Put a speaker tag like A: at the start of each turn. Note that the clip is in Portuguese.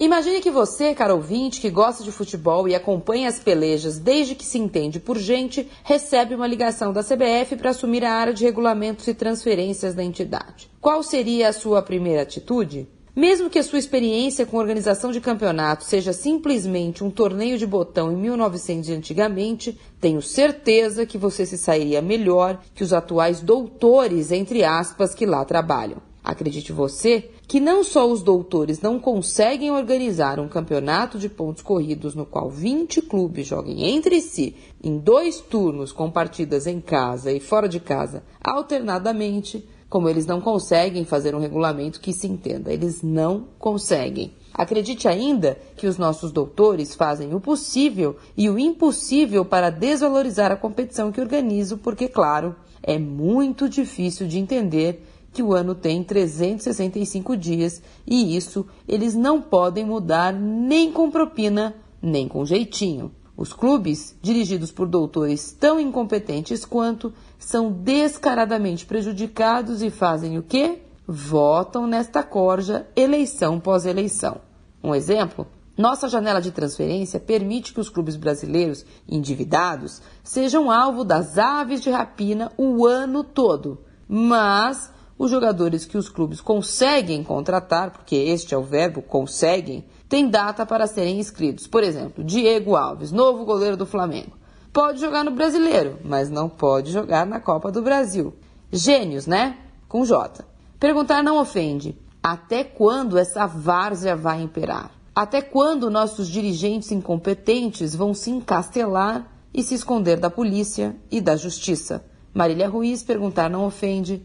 A: Imagine que você, caro ouvinte, que gosta de futebol e acompanha as pelejas desde que se entende por gente, recebe uma ligação da CBF para assumir a área de regulamentos e transferências da entidade. Qual seria a sua primeira atitude? Mesmo que a sua experiência com organização de campeonato seja simplesmente um torneio de botão em 1900 antigamente, tenho certeza que você se sairia melhor que os atuais doutores, entre aspas, que lá trabalham. Acredite você que não só os doutores não conseguem organizar um campeonato de pontos corridos no qual 20 clubes joguem entre si em dois turnos com partidas em casa e fora de casa alternadamente, como eles não conseguem fazer um regulamento que se entenda. Eles não conseguem. Acredite ainda que os nossos doutores fazem o possível e o impossível para desvalorizar a competição que organizo, porque, claro, é muito difícil de entender que o ano tem 365 dias e isso eles não podem mudar nem com propina, nem com jeitinho. Os clubes, dirigidos por doutores tão incompetentes quanto, são descaradamente prejudicados e fazem o quê? Votam nesta corja eleição pós eleição. Um exemplo? Nossa janela de transferência permite que os clubes brasileiros endividados sejam alvo das aves de rapina o ano todo. Mas os jogadores que os clubes conseguem contratar, porque este é o verbo conseguem, têm data para serem inscritos. Por exemplo, Diego Alves, novo goleiro do Flamengo. Pode jogar no brasileiro, mas não pode jogar na Copa do Brasil. Gênios, né? Com J. Perguntar não ofende. Até quando essa várzea vai imperar? Até quando nossos dirigentes incompetentes vão se encastelar e se esconder da polícia e da justiça? Marília Ruiz perguntar não ofende